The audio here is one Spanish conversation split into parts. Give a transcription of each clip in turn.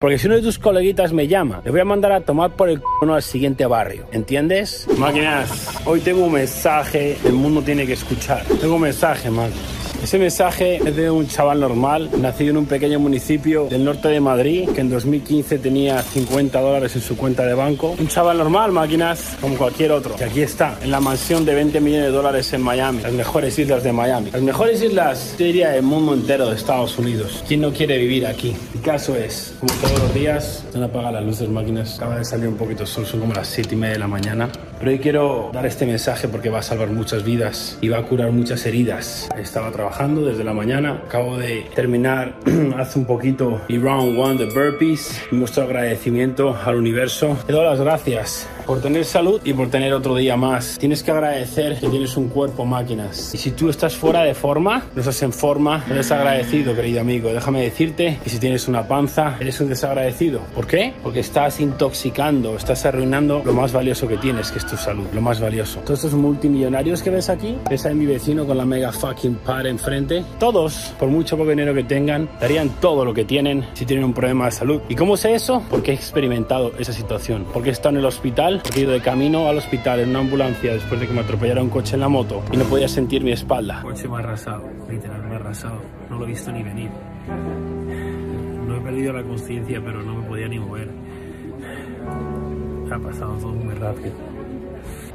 Porque si uno de tus coleguitas me llama, le voy a mandar a tomar por el c al siguiente barrio. ¿Entiendes? Máquinas, hoy tengo un mensaje, el mundo tiene que escuchar. Tengo un mensaje, máquinas. Ese mensaje es de un chaval normal, nacido en un pequeño municipio del norte de Madrid, que en 2015 tenía 50 dólares en su cuenta de banco. Un chaval normal, máquinas, como cualquier otro. Y aquí está, en la mansión de 20 millones de dólares en Miami, las mejores islas de Miami. Las mejores islas, yo diría, del mundo entero de Estados Unidos. ¿Quién no quiere vivir aquí? Caso es, como todos los días, están apagadas las luces, máquinas. Acaba de salir un poquito sol, son como las 7 y media de la mañana. Pero hoy quiero dar este mensaje porque va a salvar muchas vidas y va a curar muchas heridas. Estaba trabajando desde la mañana, acabo de terminar hace un poquito y round one de burpees. Nuestro agradecimiento al universo. Te doy las gracias por tener salud y por tener otro día más. Tienes que agradecer que tienes un cuerpo máquinas. Y si tú estás fuera de forma, no estás en forma, eres agradecido, querido amigo. Déjame decirte que si tienes una panza, eres un desagradecido. ¿Por qué? Porque estás intoxicando, estás arruinando lo más valioso que tienes, que tu salud, lo más valioso. Todos estos multimillonarios que ves aquí, ves a mi vecino con la mega fucking par enfrente, todos, por mucho poco dinero que tengan, darían todo lo que tienen si tienen un problema de salud. ¿Y cómo sé eso? Porque he experimentado esa situación. Porque he estado en el hospital he ido de camino al hospital en una ambulancia después de que me atropellara un coche en la moto y no podía sentir mi espalda. El coche me ha arrasado, literal, me ha arrasado. No lo he visto ni venir. No he perdido la conciencia, pero no me podía ni mover. Ha pasado todo muy rápido.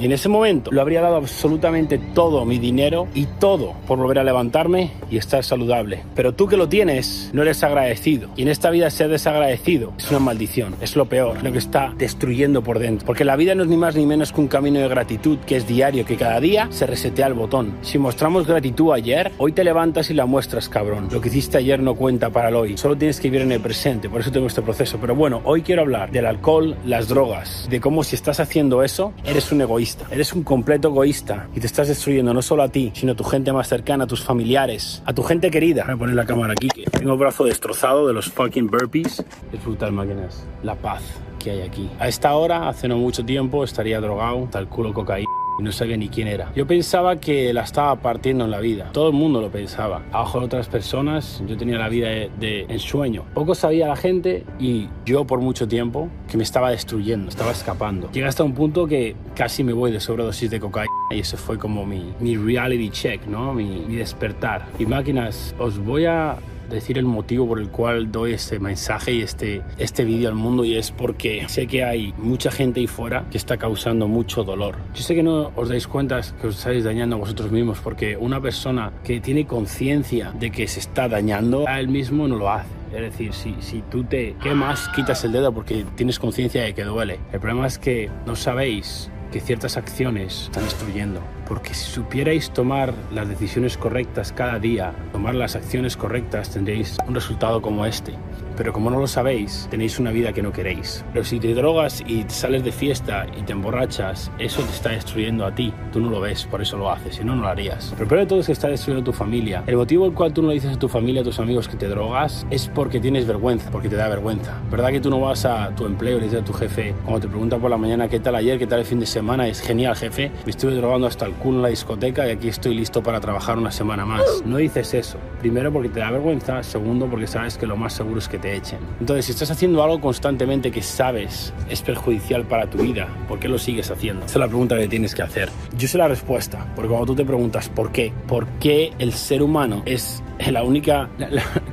Y en ese momento lo habría dado absolutamente todo mi dinero y todo por volver a levantarme y estar saludable. Pero tú que lo tienes, no eres agradecido. Y en esta vida ser desagradecido es una maldición, es lo peor, lo que está destruyendo por dentro. Porque la vida no es ni más ni menos que un camino de gratitud que es diario, que cada día se resetea el botón. Si mostramos gratitud ayer, hoy te levantas y la muestras, cabrón. Lo que hiciste ayer no cuenta para el hoy, solo tienes que vivir en el presente, por eso tengo este proceso. Pero bueno, hoy quiero hablar del alcohol, las drogas, de cómo si estás haciendo eso, eres un egoísta Eres un completo egoísta y te estás destruyendo no solo a ti, sino a tu gente más cercana, a tus familiares, a tu gente querida. Voy a poner la cámara aquí. Tengo el brazo destrozado de los fucking burpees. Es brutal, máquinas. La paz que hay aquí. A esta hora, hace no mucho tiempo, estaría drogado, tal culo cocaína y no sabía ni quién era. Yo pensaba que la estaba partiendo en la vida. Todo el mundo lo pensaba. Abajo de otras personas, yo tenía la vida de, ensueño. Poco sabía la gente y yo por mucho tiempo que me estaba destruyendo, estaba escapando. Llega hasta un punto que casi me voy de sobredosis de cocaína y ese fue como mi, mi reality check, ¿no? Mi, mi despertar. Y máquinas, os voy a decir el motivo por el cual doy este mensaje y este, este vídeo al mundo y es porque sé que hay mucha gente ahí fuera que está causando mucho dolor. Yo sé que no os dais cuenta que os estáis dañando a vosotros mismos porque una persona que tiene conciencia de que se está dañando a él mismo no lo hace. Es decir, si, si tú te quemas, quitas el dedo porque tienes conciencia de que duele. El problema es que no sabéis que ciertas acciones están destruyendo. Porque si supierais tomar las decisiones correctas cada día, tomar las acciones correctas, tendréis un resultado como este. Pero como no lo sabéis, tenéis una vida que no queréis. Pero si te drogas y sales de fiesta y te emborrachas, eso te está destruyendo a ti. Tú no lo ves, por eso lo haces, si no, no lo harías. Pero peor de todo es que está destruyendo tu familia. El motivo por el cual tú no le dices a tu familia, a tus amigos que te drogas, es porque tienes vergüenza, porque te da vergüenza. ¿Verdad que tú no vas a tu empleo y le dices a tu jefe, cuando te pregunta por la mañana qué tal ayer, qué tal el fin de semana, es genial, jefe, me estuve drogando hasta el culo en la discoteca y aquí estoy listo para trabajar una semana más. No dices eso. Primero porque te da vergüenza, segundo porque sabes que lo más seguro es que te echen. Entonces, si estás haciendo algo constantemente que sabes es perjudicial para tu vida, ¿por qué lo sigues haciendo? Esa es la pregunta que tienes que hacer. Yo sé la respuesta, porque cuando tú te preguntas por qué, por qué el ser humano es la única,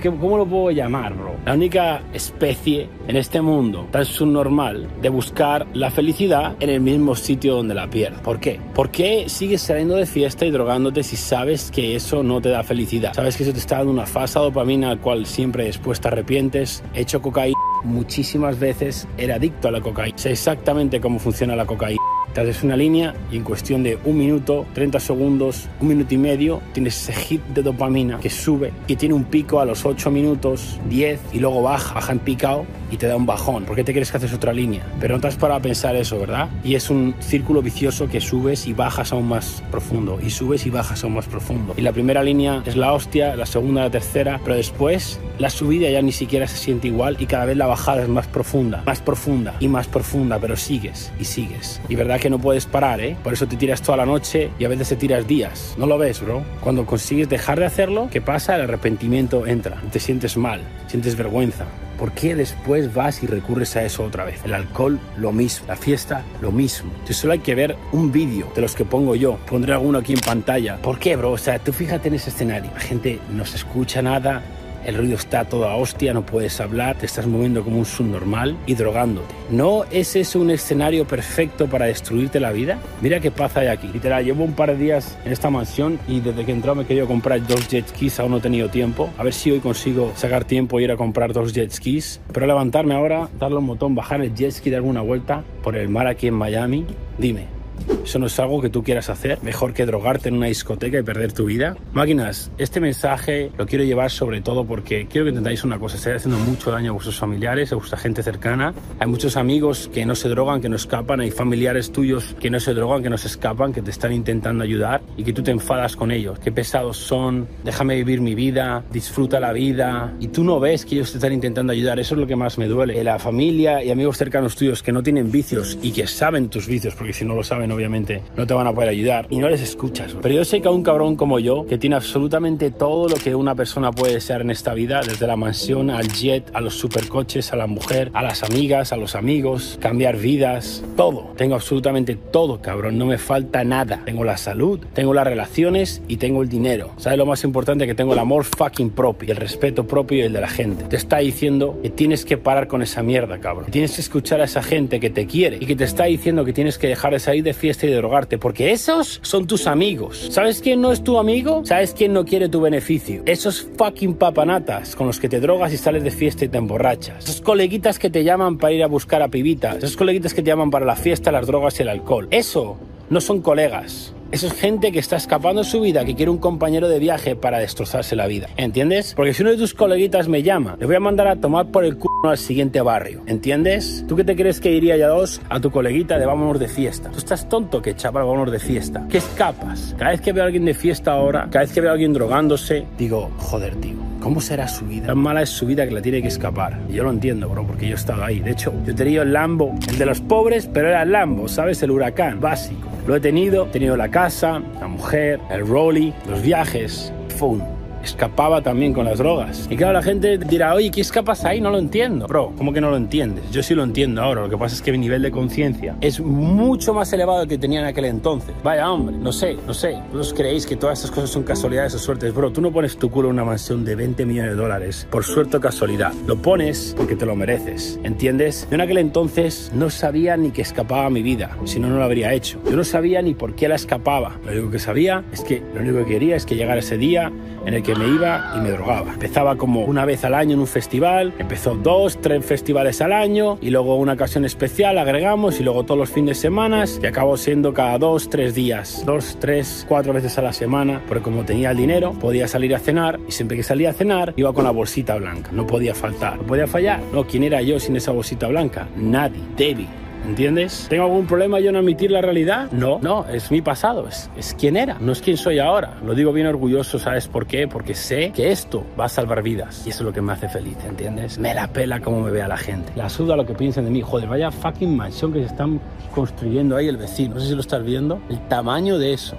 ¿cómo lo puedo llamar, bro? La única especie en este mundo tan subnormal de buscar la felicidad en el mismo sitio donde la pierde. ¿Por qué? ¿Por qué sigues saliendo de fiesta y drogándote si sabes que eso no te da felicidad? Sabes que eso te está dando una falsa dopamina al cual siempre después te arrepientes. He hecho cocaína muchísimas veces, era adicto a la cocaína. Sé exactamente cómo funciona la cocaína. Te haces una línea y en cuestión de un minuto, 30 segundos, un minuto y medio, tienes ese hit de dopamina que sube y tiene un pico a los 8 minutos, 10 y luego baja, baja en picado y te da un bajón. ¿Por qué te crees que haces otra línea? Pero no te has parado a pensar eso, ¿verdad? Y es un círculo vicioso que subes y bajas aún más profundo y subes y bajas aún más profundo. Y la primera línea es la hostia, la segunda, la tercera, pero después la subida ya ni siquiera se siente igual y cada vez la bajada es más profunda, más profunda y más profunda, pero sigues y sigues. Y verdad que que no puedes parar, ¿eh? Por eso te tiras toda la noche y a veces te tiras días. No lo ves, bro. Cuando consigues dejar de hacerlo, ¿qué pasa? El arrepentimiento entra. Te sientes mal, sientes vergüenza ¿Por qué después vas y recurres a eso otra vez? El alcohol, lo mismo. La fiesta, lo mismo. Si solo hay que ver un vídeo de los que pongo yo, pondré alguno aquí en pantalla. ¿Por qué, bro? O sea, tú fíjate en ese escenario. La gente no se escucha nada, el ruido está todo a hostia, no puedes hablar, te estás moviendo como un subnormal y drogándote. ¿No es ese un escenario perfecto para destruirte la vida? Mira qué paz hay aquí. Literal, llevo un par de días en esta mansión y desde que entró me he querido comprar dos jet skis, aún no he tenido tiempo. A ver si hoy consigo sacar tiempo y ir a comprar dos jet skis. Pero levantarme ahora, darle un botón, bajar el jet ski, dar una vuelta por el mar aquí en Miami. Dime, eso no es algo que tú quieras hacer. Mejor que drogarte en una discoteca y perder tu vida. Máquinas, este mensaje lo quiero llevar sobre todo porque quiero que entendáis una cosa. Estáis haciendo mucho daño a vuestros familiares, a vuestra gente cercana. Hay muchos amigos que no se drogan, que no escapan. Hay familiares tuyos que no se drogan, que no se escapan, que te están intentando ayudar y que tú te enfadas con ellos. Qué pesados son. Déjame vivir mi vida. Disfruta la vida. Y tú no ves que ellos te están intentando ayudar. Eso es lo que más me duele. La familia y amigos cercanos tuyos que no tienen vicios y que saben tus vicios, porque si no lo saben, obviamente no te van a poder ayudar y no les escuchas. Pero yo sé que a un cabrón como yo, que tiene absolutamente todo lo que una persona puede ser en esta vida, desde la mansión al jet, a los supercoches, a la mujer, a las amigas, a los amigos, cambiar vidas, todo. Tengo absolutamente todo, cabrón. No me falta nada. Tengo la salud, tengo las relaciones y tengo el dinero. ¿Sabes lo más importante? Que tengo el amor fucking propio, el respeto propio y el de la gente. Te está diciendo que tienes que parar con esa mierda, cabrón. Tienes que escuchar a esa gente que te quiere y que te está diciendo que tienes que dejar de salir de fiesta y drogarte, porque esos son tus amigos. ¿Sabes quién no es tu amigo? ¿Sabes quién no quiere tu beneficio? Esos fucking papanatas con los que te drogas y sales de fiesta y te emborrachas. Esos coleguitas que te llaman para ir a buscar a pibitas. Esos coleguitas que te llaman para la fiesta, las drogas y el alcohol. Eso no son colegas. Eso es gente que está escapando de su vida, que quiere un compañero de viaje para destrozarse la vida. ¿Entiendes? Porque si uno de tus coleguitas me llama, le voy a mandar a tomar por el culo al siguiente barrio. ¿Entiendes? ¿Tú qué te crees que iría ya dos a tu coleguita de vámonos de fiesta? Tú estás tonto que chaval, vámonos de fiesta. ¿Qué escapas? Cada vez que veo a alguien de fiesta ahora, cada vez que veo a alguien drogándose, digo, joder, tío. ¿Cómo será su vida? Tan mala es su vida que la tiene que escapar. Yo lo entiendo, bro, porque yo he estado ahí. De hecho, yo tenía el Lambo, el de los pobres, pero era el Lambo, ¿sabes? El huracán, básico. Lo he tenido, he tenido la casa, la mujer, el rolly, los viajes. ¡Fum! Escapaba también con las drogas. Y claro, la gente dirá, oye, ¿qué escapas ahí? No lo entiendo. Bro, ¿cómo que no lo entiendes? Yo sí lo entiendo ahora. Lo que pasa es que mi nivel de conciencia es mucho más elevado que tenía en aquel entonces. Vaya, hombre, no sé, no sé. ¿Vos creéis que todas estas cosas son casualidades o suertes? Bro, tú no pones tu culo en una mansión de 20 millones de dólares por suerte o casualidad. Lo pones porque te lo mereces. ¿Entiendes? Yo en aquel entonces no sabía ni que escapaba mi vida. Si no, no lo habría hecho. Yo no sabía ni por qué la escapaba. Lo único que sabía es que lo único que quería es que llegara ese día en el que me iba y me drogaba. Empezaba como una vez al año en un festival, empezó dos, tres festivales al año y luego una ocasión especial agregamos y luego todos los fines de semana y acabó siendo cada dos, tres días, dos, tres, cuatro veces a la semana, porque como tenía el dinero podía salir a cenar y siempre que salía a cenar iba con la bolsita blanca, no podía faltar, no podía fallar. No, ¿quién era yo sin esa bolsita blanca? Nadie, David. ¿Entiendes? ¿Tengo algún problema yo en admitir la realidad? No, no, es mi pasado, es, es quién era, no es quién soy ahora. Lo digo bien orgulloso, ¿sabes por qué? Porque sé que esto va a salvar vidas y eso es lo que me hace feliz, ¿entiendes? Me la pela como me vea la gente. La suda lo que piensan de mí. Joder, vaya fucking mansión que se están construyendo ahí el vecino. No sé si lo estás viendo. El tamaño de eso.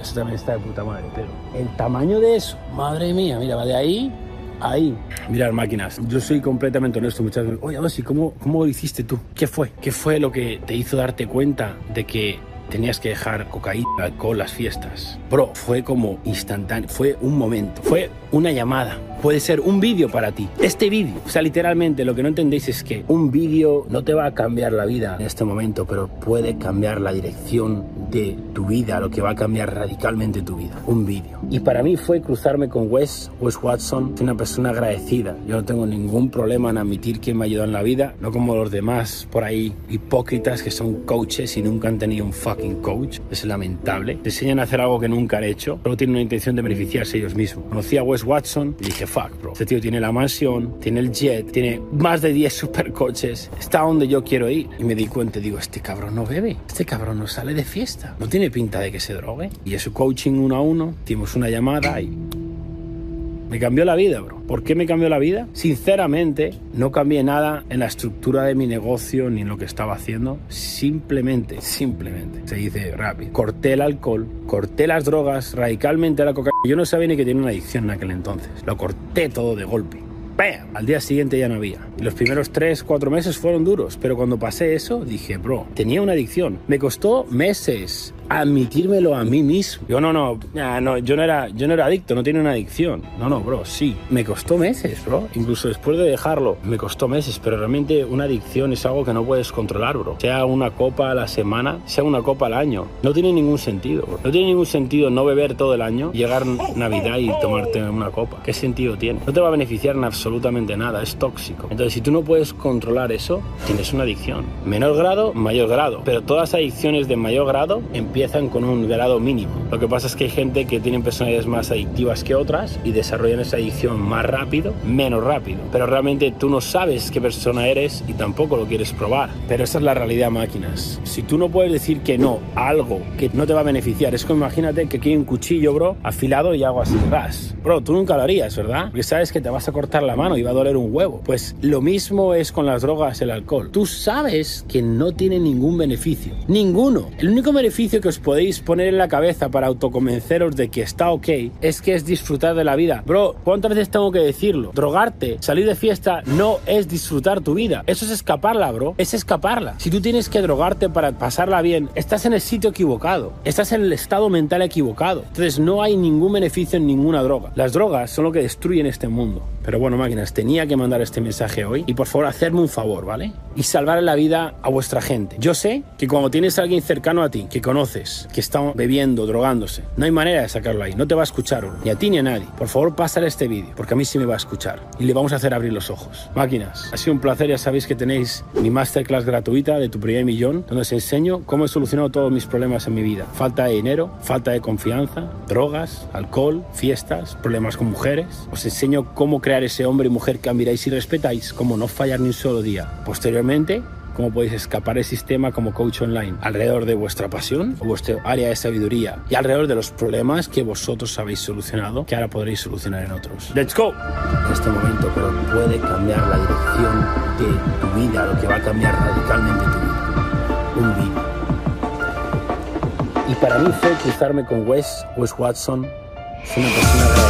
Eso también está de puta madre, pero el tamaño de eso, madre mía, mira, va de ahí ahí. Mirar máquinas. Yo soy completamente honesto muchas veces. Oye, Abasi, ¿cómo, ¿cómo lo hiciste tú? ¿Qué fue? ¿Qué fue lo que te hizo darte cuenta de que tenías que dejar cocaína, alcohol, las fiestas? Bro, fue como instantáneo. Fue un momento. Fue una llamada. Puede ser un vídeo para ti. Este vídeo. O sea, literalmente lo que no entendéis es que un vídeo no te va a cambiar la vida en este momento, pero puede cambiar la dirección de tu vida, lo que va a cambiar radicalmente tu vida. Un vídeo. Y para mí fue cruzarme con Wes, Wes Watson, una persona agradecida. Yo no tengo ningún problema en admitir que me ayudó en la vida, no como los demás por ahí hipócritas que son coaches y nunca han tenido un fucking coach. Es lamentable. Te enseñan a hacer algo que nunca han hecho, solo tienen una intención de beneficiarse ellos mismos. Conocí a Wes Watson y dije, fuck, bro. Este tío tiene la mansión, tiene el jet, tiene más de 10 supercoches, está donde yo quiero ir. Y me di cuenta, digo, este cabrón no bebe, este cabrón no sale de fiesta, no tiene pinta de que se drogue. Y es su coaching uno a uno, tuvimos una llamada y me cambió la vida, bro. ¿Por qué me cambió la vida? Sinceramente, no cambié nada en la estructura de mi negocio ni en lo que estaba haciendo. Simplemente, simplemente, se dice rápido. Corté el alcohol, corté las drogas, radicalmente la cocaína. Yo no sabía ni que tenía una adicción en aquel entonces. Lo corté todo de golpe. ¡Bam! Al día siguiente ya no había. Los primeros 3, 4 meses fueron duros, pero cuando pasé eso dije, bro, tenía una adicción. Me costó meses admitírmelo a mí mismo. Yo no, no, no, yo no era, yo no era adicto, no tenía una adicción. No, no, bro, sí. Me costó meses, bro. Incluso después de dejarlo, me costó meses, pero realmente una adicción es algo que no puedes controlar, bro. Sea una copa a la semana, sea una copa al año. No tiene ningún sentido, bro. No tiene ningún sentido no beber todo el año, llegar Navidad y tomarte una copa. ¿Qué sentido tiene? No te va a beneficiar en absolutamente nada, es tóxico. Entonces, si tú no puedes controlar eso, tienes una adicción. Menor grado, mayor grado. Pero todas adicciones de mayor grado empiezan empiezan con un grado mínimo. Lo que pasa es que hay gente que tiene personalidades más adictivas que otras y desarrollan esa adicción más rápido, menos rápido. Pero realmente tú no sabes qué persona eres y tampoco lo quieres probar. Pero esa es la realidad, máquinas. Si tú no puedes decir que no a algo que no te va a beneficiar, es como imagínate que aquí hay un cuchillo, bro, afilado y hago así, ras. Bro, tú nunca lo harías, ¿verdad? Porque sabes que te vas a cortar la mano y va a doler un huevo. Pues lo mismo es con las drogas, el alcohol. Tú sabes que no tiene ningún beneficio. Ninguno. El único beneficio que os podéis poner en la cabeza para autoconvenceros de que está ok es que es disfrutar de la vida. Bro, ¿cuántas veces tengo que decirlo? Drogarte, salir de fiesta no es disfrutar tu vida. Eso es escaparla, bro. Es escaparla. Si tú tienes que drogarte para pasarla bien, estás en el sitio equivocado. Estás en el estado mental equivocado. Entonces no hay ningún beneficio en ninguna droga. Las drogas son lo que destruyen este mundo. Pero bueno, máquinas, tenía que mandar este mensaje hoy. Y por favor, hacerme un favor, ¿vale? Y salvar la vida a vuestra gente. Yo sé que cuando tienes a alguien cercano a ti, que conoces, que está bebiendo, drogándose, no hay manera de sacarlo ahí. No te va a escuchar ni a ti ni a nadie. Por favor, pásale este vídeo, porque a mí sí me va a escuchar. Y le vamos a hacer abrir los ojos. Máquinas, ha sido un placer. Ya sabéis que tenéis mi masterclass gratuita de tu primer millón, donde os enseño cómo he solucionado todos mis problemas en mi vida. Falta de dinero, falta de confianza, drogas, alcohol, fiestas, problemas con mujeres. Os enseño cómo crear ese hombre y mujer que admiráis y respetáis, como no fallar ni un solo día. Posteriormente, cómo podéis escapar del sistema como coach online alrededor de vuestra pasión o vuestra área de sabiduría y alrededor de los problemas que vosotros habéis solucionado que ahora podréis solucionar en otros. ¡Let's go! En este momento, pero puede cambiar la dirección de tu vida, lo que va a cambiar radicalmente tu vida. Un vídeo. Y para mí fue cruzarme con Wes, Wes Watson, es una persona